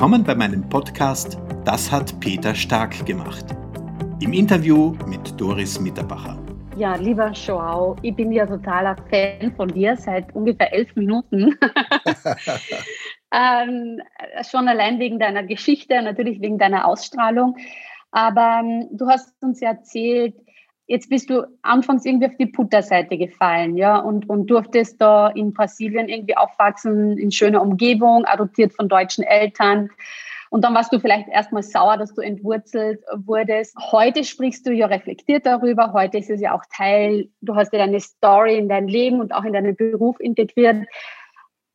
Willkommen bei meinem Podcast Das hat Peter Stark gemacht. Im Interview mit Doris Mitterbacher. Ja, lieber Joao, ich bin ja totaler Fan von dir seit ungefähr elf Minuten. ähm, schon allein wegen deiner Geschichte, natürlich wegen deiner Ausstrahlung. Aber ähm, du hast uns ja erzählt, Jetzt bist du anfangs irgendwie auf die Putterseite gefallen, ja, und, und durftest da in Brasilien irgendwie aufwachsen, in schöner Umgebung, adoptiert von deutschen Eltern. Und dann warst du vielleicht erstmal sauer, dass du entwurzelt wurdest. Heute sprichst du ja reflektiert darüber. Heute ist es ja auch Teil, du hast ja deine Story in dein Leben und auch in deinen Beruf integriert.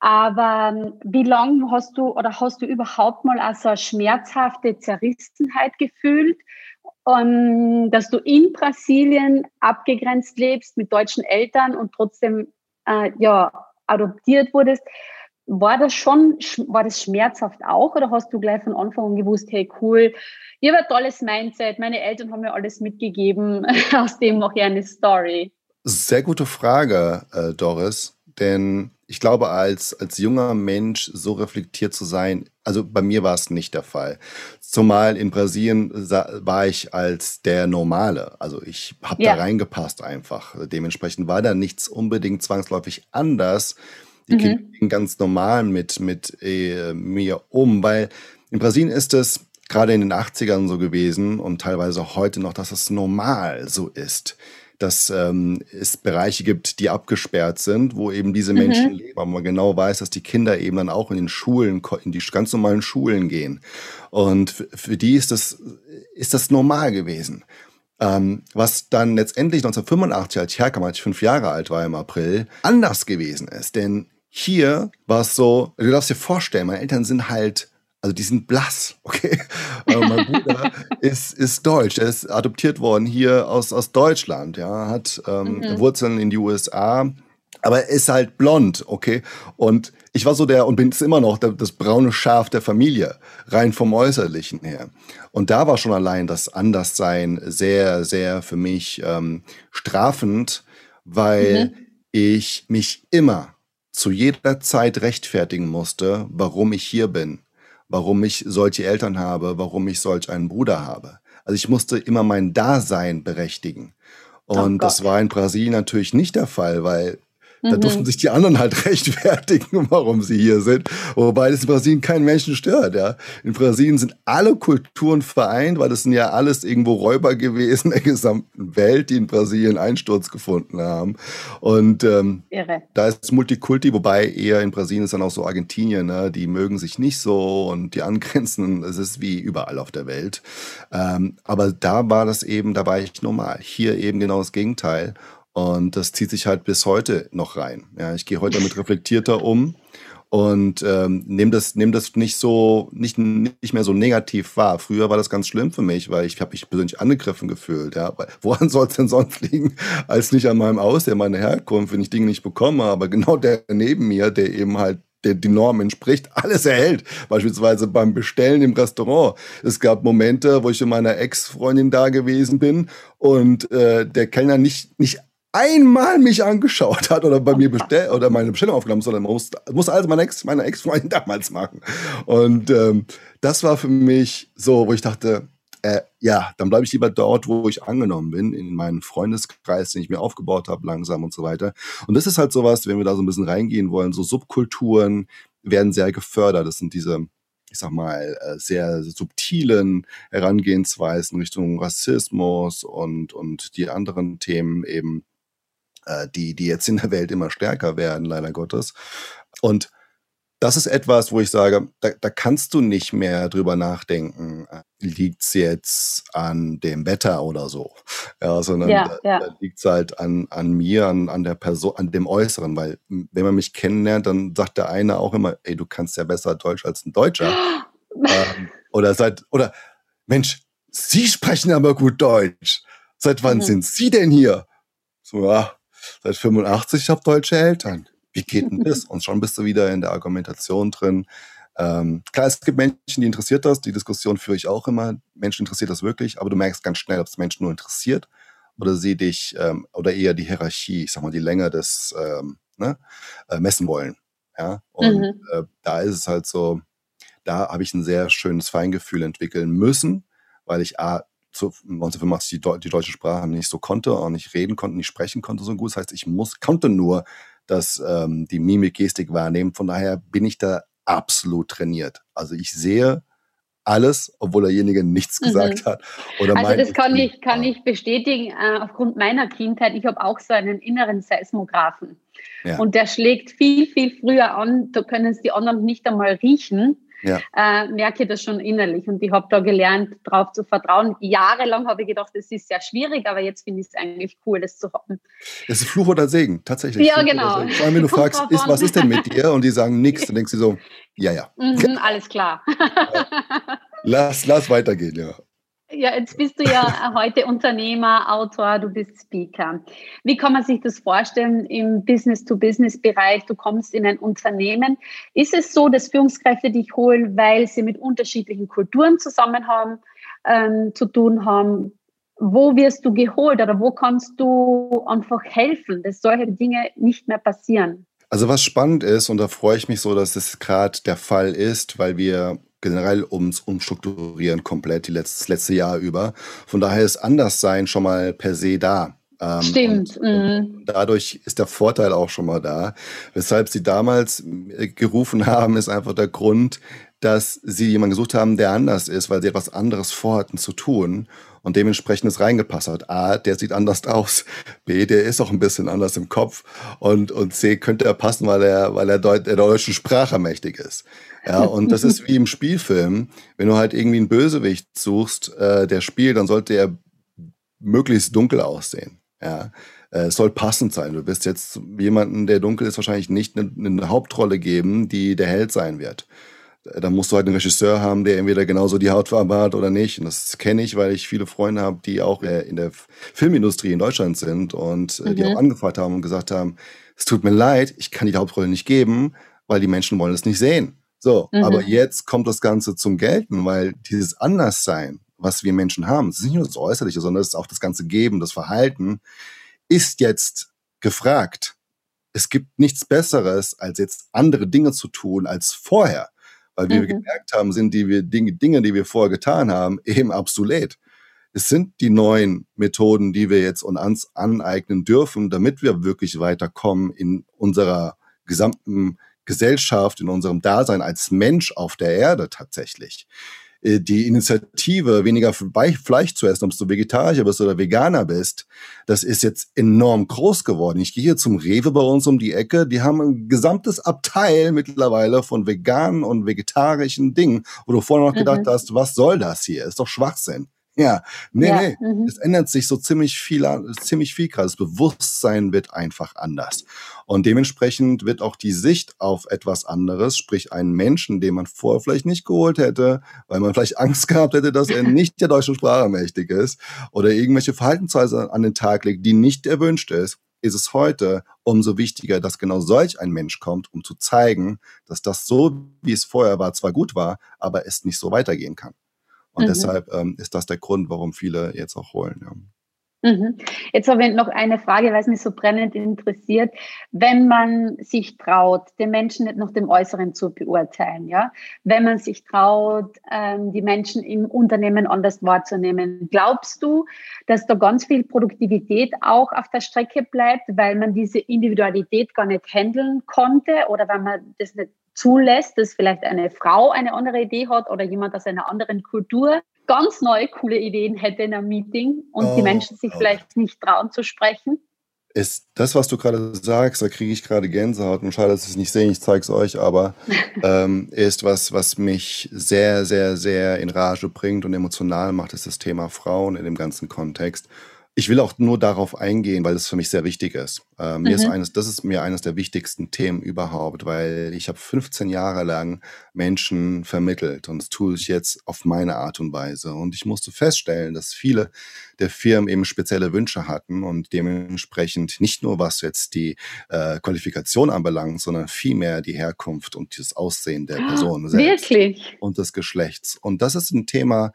Aber ähm, wie lange hast du oder hast du überhaupt mal also eine schmerzhafte Zerrissenheit gefühlt? Um, dass du in Brasilien abgegrenzt lebst mit deutschen Eltern und trotzdem äh, ja, adoptiert wurdest. War das schon, war das schmerzhaft auch oder hast du gleich von Anfang an gewusst, hey cool, ihr habt tolles Mindset, meine Eltern haben mir alles mitgegeben, aus dem mache ich eine Story? Sehr gute Frage, äh, Doris, denn ich glaube, als, als junger Mensch so reflektiert zu sein, also bei mir war es nicht der Fall. Zumal in Brasilien war ich als der Normale. Also ich habe ja. da reingepasst einfach. Dementsprechend war da nichts unbedingt zwangsläufig anders. Die mhm. Kinder gingen ganz normal mit, mit äh, mir um, weil in Brasilien ist es gerade in den 80ern so gewesen und teilweise heute noch, dass es normal so ist dass ähm, es Bereiche gibt, die abgesperrt sind, wo eben diese Menschen mhm. leben. Aber man genau weiß, dass die Kinder eben dann auch in den Schulen, in die ganz normalen Schulen gehen. Und für die ist das, ist das normal gewesen. Ähm, was dann letztendlich 1985, als ich herkam, als ich fünf Jahre alt war im April, anders gewesen ist. Denn hier war es so, du darfst dir vorstellen, meine Eltern sind halt also die sind blass, okay? Aber mein Bruder ist, ist deutsch, er ist adoptiert worden hier aus, aus Deutschland, ja, hat ähm, mhm. Wurzeln in die USA, aber er ist halt blond, okay? Und ich war so der, und bin es immer noch, der, das braune Schaf der Familie, rein vom Äußerlichen her. Und da war schon allein das Anderssein sehr, sehr für mich ähm, strafend, weil mhm. ich mich immer zu jeder Zeit rechtfertigen musste, warum ich hier bin warum ich solche Eltern habe, warum ich solch einen Bruder habe. Also ich musste immer mein Dasein berechtigen. Oh Und oh das war in Brasilien natürlich nicht der Fall, weil da mhm. durften sich die anderen halt rechtfertigen, warum sie hier sind. Wobei das in Brasilien keinen Menschen stört. Ja. In Brasilien sind alle Kulturen vereint, weil das sind ja alles irgendwo Räuber gewesen der gesamten Welt, die in Brasilien Einsturz gefunden haben. Und ähm, da ist Multikulti, wobei eher in Brasilien ist dann auch so Argentinien, ne? die mögen sich nicht so und die angrenzen, es ist wie überall auf der Welt. Ähm, aber da war das eben, da war ich normal. Hier eben genau das Gegenteil. Und das zieht sich halt bis heute noch rein. Ja, ich gehe heute damit reflektierter um und ähm, nehme das, nehm das nicht so, nicht, nicht mehr so negativ wahr. Früher war das ganz schlimm für mich, weil ich habe mich persönlich angegriffen gefühlt. Ja. Woran soll es denn sonst liegen, als nicht an meinem Aussehen, meiner Herkunft, wenn ich Dinge nicht bekomme, aber genau der neben mir, der eben halt der die Norm entspricht, alles erhält. Beispielsweise beim Bestellen im Restaurant. Es gab Momente, wo ich mit meiner Ex-Freundin da gewesen bin und äh, der Kellner nicht, nicht einmal mich angeschaut hat oder bei mir bestellt oder meine Bestellung aufgenommen, sondern muss, muss also meine Ex, meine Ex-Freundin damals machen. Und ähm, das war für mich so, wo ich dachte, äh, ja, dann bleibe ich lieber dort, wo ich angenommen bin, in meinem Freundeskreis, den ich mir aufgebaut habe, langsam und so weiter. Und das ist halt sowas, wenn wir da so ein bisschen reingehen wollen, so Subkulturen werden sehr gefördert. Das sind diese ich sag mal, äh, sehr subtilen Herangehensweisen Richtung Rassismus und, und die anderen Themen eben äh, die, die jetzt in der Welt immer stärker werden, leider Gottes. Und das ist etwas, wo ich sage, da, da kannst du nicht mehr drüber nachdenken, äh, liegt es jetzt an dem Wetter oder so. Ja, sondern ja, da, ja. da liegt es halt an, an mir, an, an der Person, an dem Äußeren. Weil wenn man mich kennenlernt, dann sagt der eine auch immer, ey, du kannst ja besser Deutsch als ein Deutscher. ähm, oder seit, oder Mensch, Sie sprechen aber gut Deutsch. Seit wann mhm. sind Sie denn hier? So, ja, seit 85, ich habe deutsche Eltern. Wie geht denn das? Und schon bist du wieder in der Argumentation drin. Ähm, klar, es gibt Menschen, die interessiert das. Die Diskussion führe ich auch immer. Menschen interessiert das wirklich, aber du merkst ganz schnell, ob es Menschen nur interessiert oder sie dich ähm, oder eher die Hierarchie, ich sag mal, die Länge des ähm, ne, äh, messen wollen. Ja, und mhm. äh, da ist es halt so, da habe ich ein sehr schönes Feingefühl entwickeln müssen, weil ich A, zu 1985 die, die, deutsche Sprache nicht so konnte, auch nicht reden konnte, nicht sprechen konnte so gut. Das heißt, ich muss, konnte nur das, ähm, die Mimik, Gestik wahrnehmen. Von daher bin ich da absolut trainiert. Also ich sehe alles, obwohl derjenige nichts mhm. gesagt hat. Oder also das kann ich, kann ich bestätigen, äh, aufgrund meiner Kindheit. Ich habe auch so einen inneren Seismographen. Ja. Und der schlägt viel, viel früher an. Da können es die anderen nicht einmal riechen ja. äh, merke das schon innerlich. Und ich habe da gelernt, darauf zu vertrauen. Jahrelang habe ich gedacht, das ist sehr schwierig, aber jetzt finde ich es eigentlich cool, das zu haben. Es ist Fluch oder Segen, tatsächlich. Ja, Fluch genau. Vor allem, wenn du fragst, ist, was ist denn mit dir? Und die sagen nichts, dann denkst du so, ja, ja. Mhm, alles klar. lass, lass weitergehen, ja. Ja, jetzt bist du ja heute Unternehmer, Autor, du bist Speaker. Wie kann man sich das vorstellen im Business-to-Business-Bereich? Du kommst in ein Unternehmen. Ist es so, dass Führungskräfte dich holen, weil sie mit unterschiedlichen Kulturen zusammen haben, ähm, zu tun haben? Wo wirst du geholt oder wo kannst du einfach helfen, dass solche Dinge nicht mehr passieren? Also was spannend ist, und da freue ich mich so, dass es gerade der Fall ist, weil wir generell ums Umstrukturieren komplett die letzte, das letzte Jahr über. Von daher ist Anderssein schon mal per se da. Ähm, Stimmt. Und, mhm. dadurch ist der Vorteil auch schon mal da. Weshalb sie damals äh, gerufen haben, ist einfach der Grund, dass sie jemanden gesucht haben, der anders ist, weil sie etwas anderes vorhatten zu tun und dementsprechend es reingepasst hat. A, der sieht anders aus. B, der ist auch ein bisschen anders im Kopf. Und, und C, könnte er passen, weil er, weil er Deut der deutschen Sprache mächtig ist. Ja, und das ist wie im Spielfilm. Wenn du halt irgendwie einen Bösewicht suchst, äh, der spielt, dann sollte er möglichst dunkel aussehen. Ja, äh, es soll passend sein. Du wirst jetzt jemanden, der dunkel ist, wahrscheinlich nicht eine, eine Hauptrolle geben, die der Held sein wird da musst du halt einen Regisseur haben, der entweder genauso die Hautfarbe hat oder nicht. Und das kenne ich, weil ich viele Freunde habe, die auch äh, in der Filmindustrie in Deutschland sind und mhm. die auch angefragt haben und gesagt haben, es tut mir leid, ich kann die Hauptrolle nicht geben, weil die Menschen wollen es nicht sehen. So, mhm. aber jetzt kommt das Ganze zum Gelten, weil dieses Anderssein, was wir Menschen haben, es ist nicht nur das Äußerliche, sondern es ist auch das ganze Geben, das Verhalten, ist jetzt gefragt. Es gibt nichts Besseres, als jetzt andere Dinge zu tun als vorher weil wie mhm. wir gemerkt haben, sind die Dinge, Dinge, die wir vorher getan haben, eben obsolet. Es sind die neuen Methoden, die wir jetzt uns aneignen dürfen, damit wir wirklich weiterkommen in unserer gesamten Gesellschaft, in unserem Dasein als Mensch auf der Erde tatsächlich. Äh, die Initiative, weniger Fleisch zu essen, ob du Vegetarier bist oder Veganer bist, das ist jetzt enorm groß geworden. Ich gehe hier zum Rewe bei uns um die Ecke, die haben ein gesamtes Abteil mittlerweile von veganen und vegetarischen Dingen, wo du vorher noch gedacht mhm. hast, was soll das hier? Ist doch Schwachsinn. Ja, nee, ja. nee. Mhm. Es ändert sich so ziemlich viel, ziemlich viel gerade. Das Bewusstsein wird einfach anders. Und dementsprechend wird auch die Sicht auf etwas anderes, sprich einen Menschen, den man vorher vielleicht nicht geholt hätte, weil man vielleicht Angst gehabt hätte, dass er nicht der deutschen Sprache mächtig ist oder irgendwelche Verhaltensweise an den Tag legt, die nicht erwünscht ist, ist es heute umso wichtiger, dass genau solch ein Mensch kommt, um zu zeigen, dass das so, wie es vorher war, zwar gut war, aber es nicht so weitergehen kann. Und mhm. deshalb ähm, ist das der Grund, warum viele jetzt auch holen. Ja. Mhm. Jetzt habe ich noch eine Frage, weil es mich so brennend interessiert. Wenn man sich traut, den Menschen nicht nach dem Äußeren zu beurteilen, ja, wenn man sich traut, ähm, die Menschen im Unternehmen anders wahrzunehmen, glaubst du, dass da ganz viel Produktivität auch auf der Strecke bleibt, weil man diese Individualität gar nicht handeln konnte oder weil man das nicht zulässt, dass vielleicht eine Frau eine andere Idee hat oder jemand aus einer anderen Kultur ganz neue, coole Ideen hätte in einem Meeting und oh, die Menschen sich oh. vielleicht nicht trauen zu sprechen? Ist das, was du gerade sagst, da kriege ich gerade Gänsehaut und schade, dass ich es nicht sehe, ich zeige es euch, aber ähm, ist was, was mich sehr, sehr, sehr in Rage bringt und emotional macht, ist das Thema Frauen in dem ganzen Kontext. Ich will auch nur darauf eingehen, weil es für mich sehr wichtig ist. Äh, mir mhm. ist eines, das ist mir eines der wichtigsten Themen überhaupt, weil ich habe 15 Jahre lang Menschen vermittelt und das tue ich jetzt auf meine Art und Weise. Und ich musste feststellen, dass viele der Firmen eben spezielle Wünsche hatten und dementsprechend nicht nur was jetzt die äh, Qualifikation anbelangt, sondern vielmehr die Herkunft und das Aussehen der Person selbst Wirklich? und des Geschlechts. Und das ist ein Thema,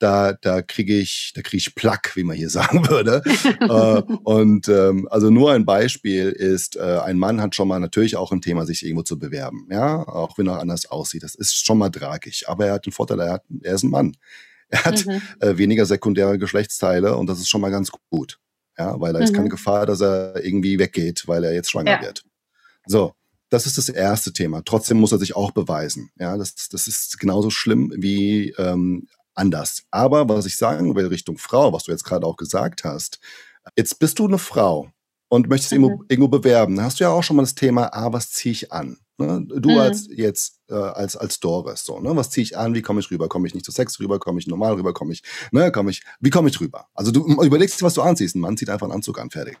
da, da kriege ich, da kriege ich Plack, wie man hier sagen würde. äh, und ähm, also nur ein Beispiel ist, äh, ein Mann hat schon mal natürlich auch ein Thema, sich irgendwo zu bewerben, ja, auch wenn er anders aussieht. Das ist schon mal tragisch, aber er hat den Vorteil, er, hat, er ist ein Mann. Er hat mhm. äh, weniger sekundäre Geschlechtsteile und das ist schon mal ganz gut. Ja, weil da ist mhm. keine Gefahr, dass er irgendwie weggeht, weil er jetzt schwanger ja. wird. So, das ist das erste Thema. Trotzdem muss er sich auch beweisen. Ja, das, das ist genauso schlimm wie ähm, anders. Aber was ich sagen will Richtung Frau, was du jetzt gerade auch gesagt hast, jetzt bist du eine Frau und möchtest mhm. irgendwo, irgendwo bewerben. Dann hast du ja auch schon mal das Thema, ah, was ziehe ich an? Ne? Du mhm. als jetzt äh, als als Doris so, ne? Was ziehe ich an? Wie komme ich rüber? Komme ich nicht zu Sex rüber? Komme ich normal rüber? Komme ich, ne? Komme ich? Wie komme ich rüber? Also du überlegst, was du anziehst. Ein Mann zieht einfach einen Anzug an, fertig.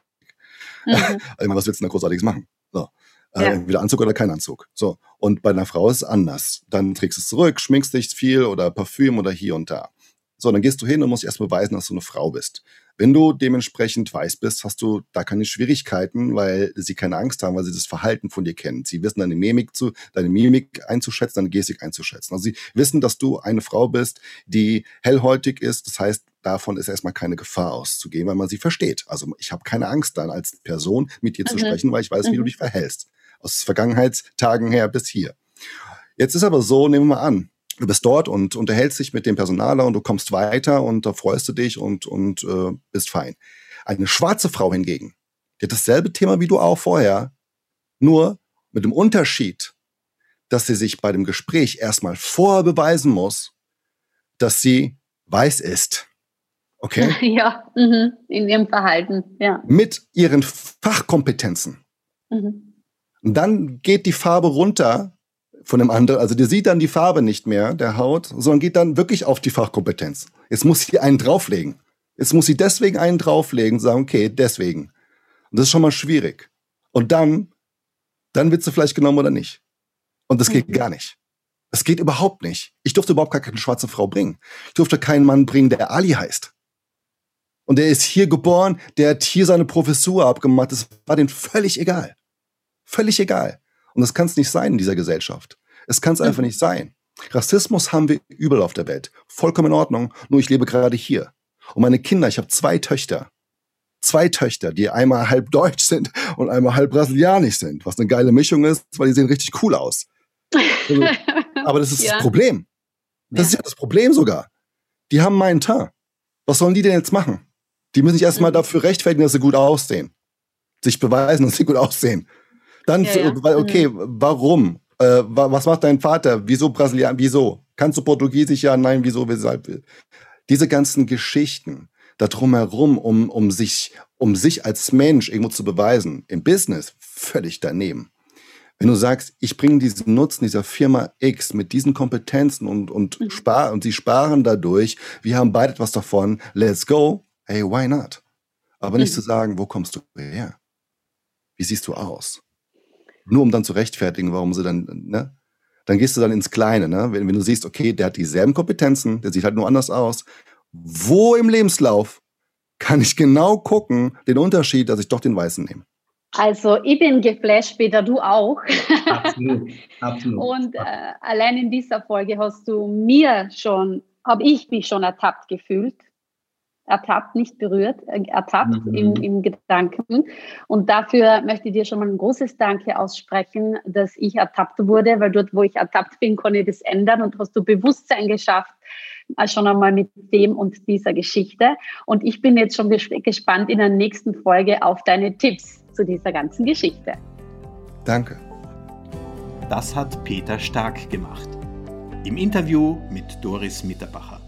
Mhm. was willst du denn da großartiges machen? So. Äh, ja. entweder Anzug oder kein Anzug. So. Und bei einer Frau ist es anders. Dann trägst du es zurück, schminkst dich viel oder Parfüm oder hier und da. So, dann gehst du hin und musst erst beweisen, dass du eine Frau bist. Wenn du dementsprechend weiß bist, hast du da keine Schwierigkeiten, weil sie keine Angst haben, weil sie das Verhalten von dir kennen. Sie wissen deine Mimik zu, deine Mimik einzuschätzen, deine Gestik einzuschätzen. Also sie wissen, dass du eine Frau bist, die hellhäutig ist. Das heißt, davon ist erstmal keine Gefahr auszugehen, weil man sie versteht. Also ich habe keine Angst dann als Person mit dir mhm. zu sprechen, weil ich weiß, wie du mhm. dich verhältst aus Vergangenheitstagen her bis hier. Jetzt ist aber so, nehmen wir mal an, du bist dort und unterhältst dich mit dem Personaler und du kommst weiter und da freust du dich und, und äh, bist fein. Eine schwarze Frau hingegen, die hat dasselbe Thema wie du auch vorher, nur mit dem Unterschied, dass sie sich bei dem Gespräch erstmal vorher beweisen muss, dass sie weiß ist. Okay? Ja, mhm. in ihrem Verhalten, ja. Mit ihren Fachkompetenzen. Mhm. Und dann geht die Farbe runter von dem anderen, also der sieht dann die Farbe nicht mehr, der Haut, sondern geht dann wirklich auf die Fachkompetenz. Jetzt muss sie einen drauflegen. Jetzt muss sie deswegen einen drauflegen und sagen, okay, deswegen. Und das ist schon mal schwierig. Und dann, dann wird sie vielleicht genommen oder nicht. Und das geht mhm. gar nicht. Das geht überhaupt nicht. Ich durfte überhaupt gar keine schwarze Frau bringen. Ich durfte keinen Mann bringen, der Ali heißt. Und der ist hier geboren, der hat hier seine Professur abgemacht. Das war denen völlig egal. Völlig egal. Und das kann es nicht sein in dieser Gesellschaft. Es kann es einfach nicht sein. Rassismus haben wir überall auf der Welt. Vollkommen in Ordnung. Nur ich lebe gerade hier. Und meine Kinder, ich habe zwei Töchter. Zwei Töchter, die einmal halb deutsch sind und einmal halb brasilianisch sind. Was eine geile Mischung ist, weil die sehen richtig cool aus. Also, aber das ist ja. das Problem. Das ja. ist ja das Problem sogar. Die haben meinen Teint. Was sollen die denn jetzt machen? Die müssen sich erstmal mhm. dafür rechtfertigen, dass sie gut aussehen. Sich beweisen, dass sie gut aussehen. Dann, ja, ja. Okay, mhm. warum? Äh, was macht dein Vater? Wieso Brasilianer? Wieso? Kannst du Portugiesisch? Ja, nein, wieso? Weshalb? Diese ganzen Geschichten da drumherum, um, um, sich, um sich als Mensch irgendwo zu beweisen, im Business, völlig daneben. Wenn du sagst, ich bringe diesen Nutzen dieser Firma X mit diesen Kompetenzen und, und, mhm. spar und sie sparen dadurch, wir haben beide etwas davon, let's go, hey, why not? Aber nicht mhm. zu sagen, wo kommst du her? Wie siehst du aus? Nur um dann zu rechtfertigen, warum sie dann, ne? Dann gehst du dann ins Kleine, ne? Wenn, wenn du siehst, okay, der hat dieselben Kompetenzen, der sieht halt nur anders aus. Wo im Lebenslauf kann ich genau gucken, den Unterschied, dass ich doch den Weißen nehme? Also ich bin geflasht, Peter, du auch. Absolut, absolut. Und äh, allein in dieser Folge hast du mir schon, habe ich mich schon ertappt gefühlt ertappt, nicht berührt, äh, ertappt mhm. im, im Gedanken. Und dafür möchte ich dir schon mal ein großes Danke aussprechen, dass ich ertappt wurde, weil dort, wo ich ertappt bin, konnte ich das ändern und hast du Bewusstsein geschafft, äh, schon einmal mit dem und dieser Geschichte. Und ich bin jetzt schon gespannt in der nächsten Folge auf deine Tipps zu dieser ganzen Geschichte. Danke. Das hat Peter Stark gemacht. Im Interview mit Doris Mitterbacher.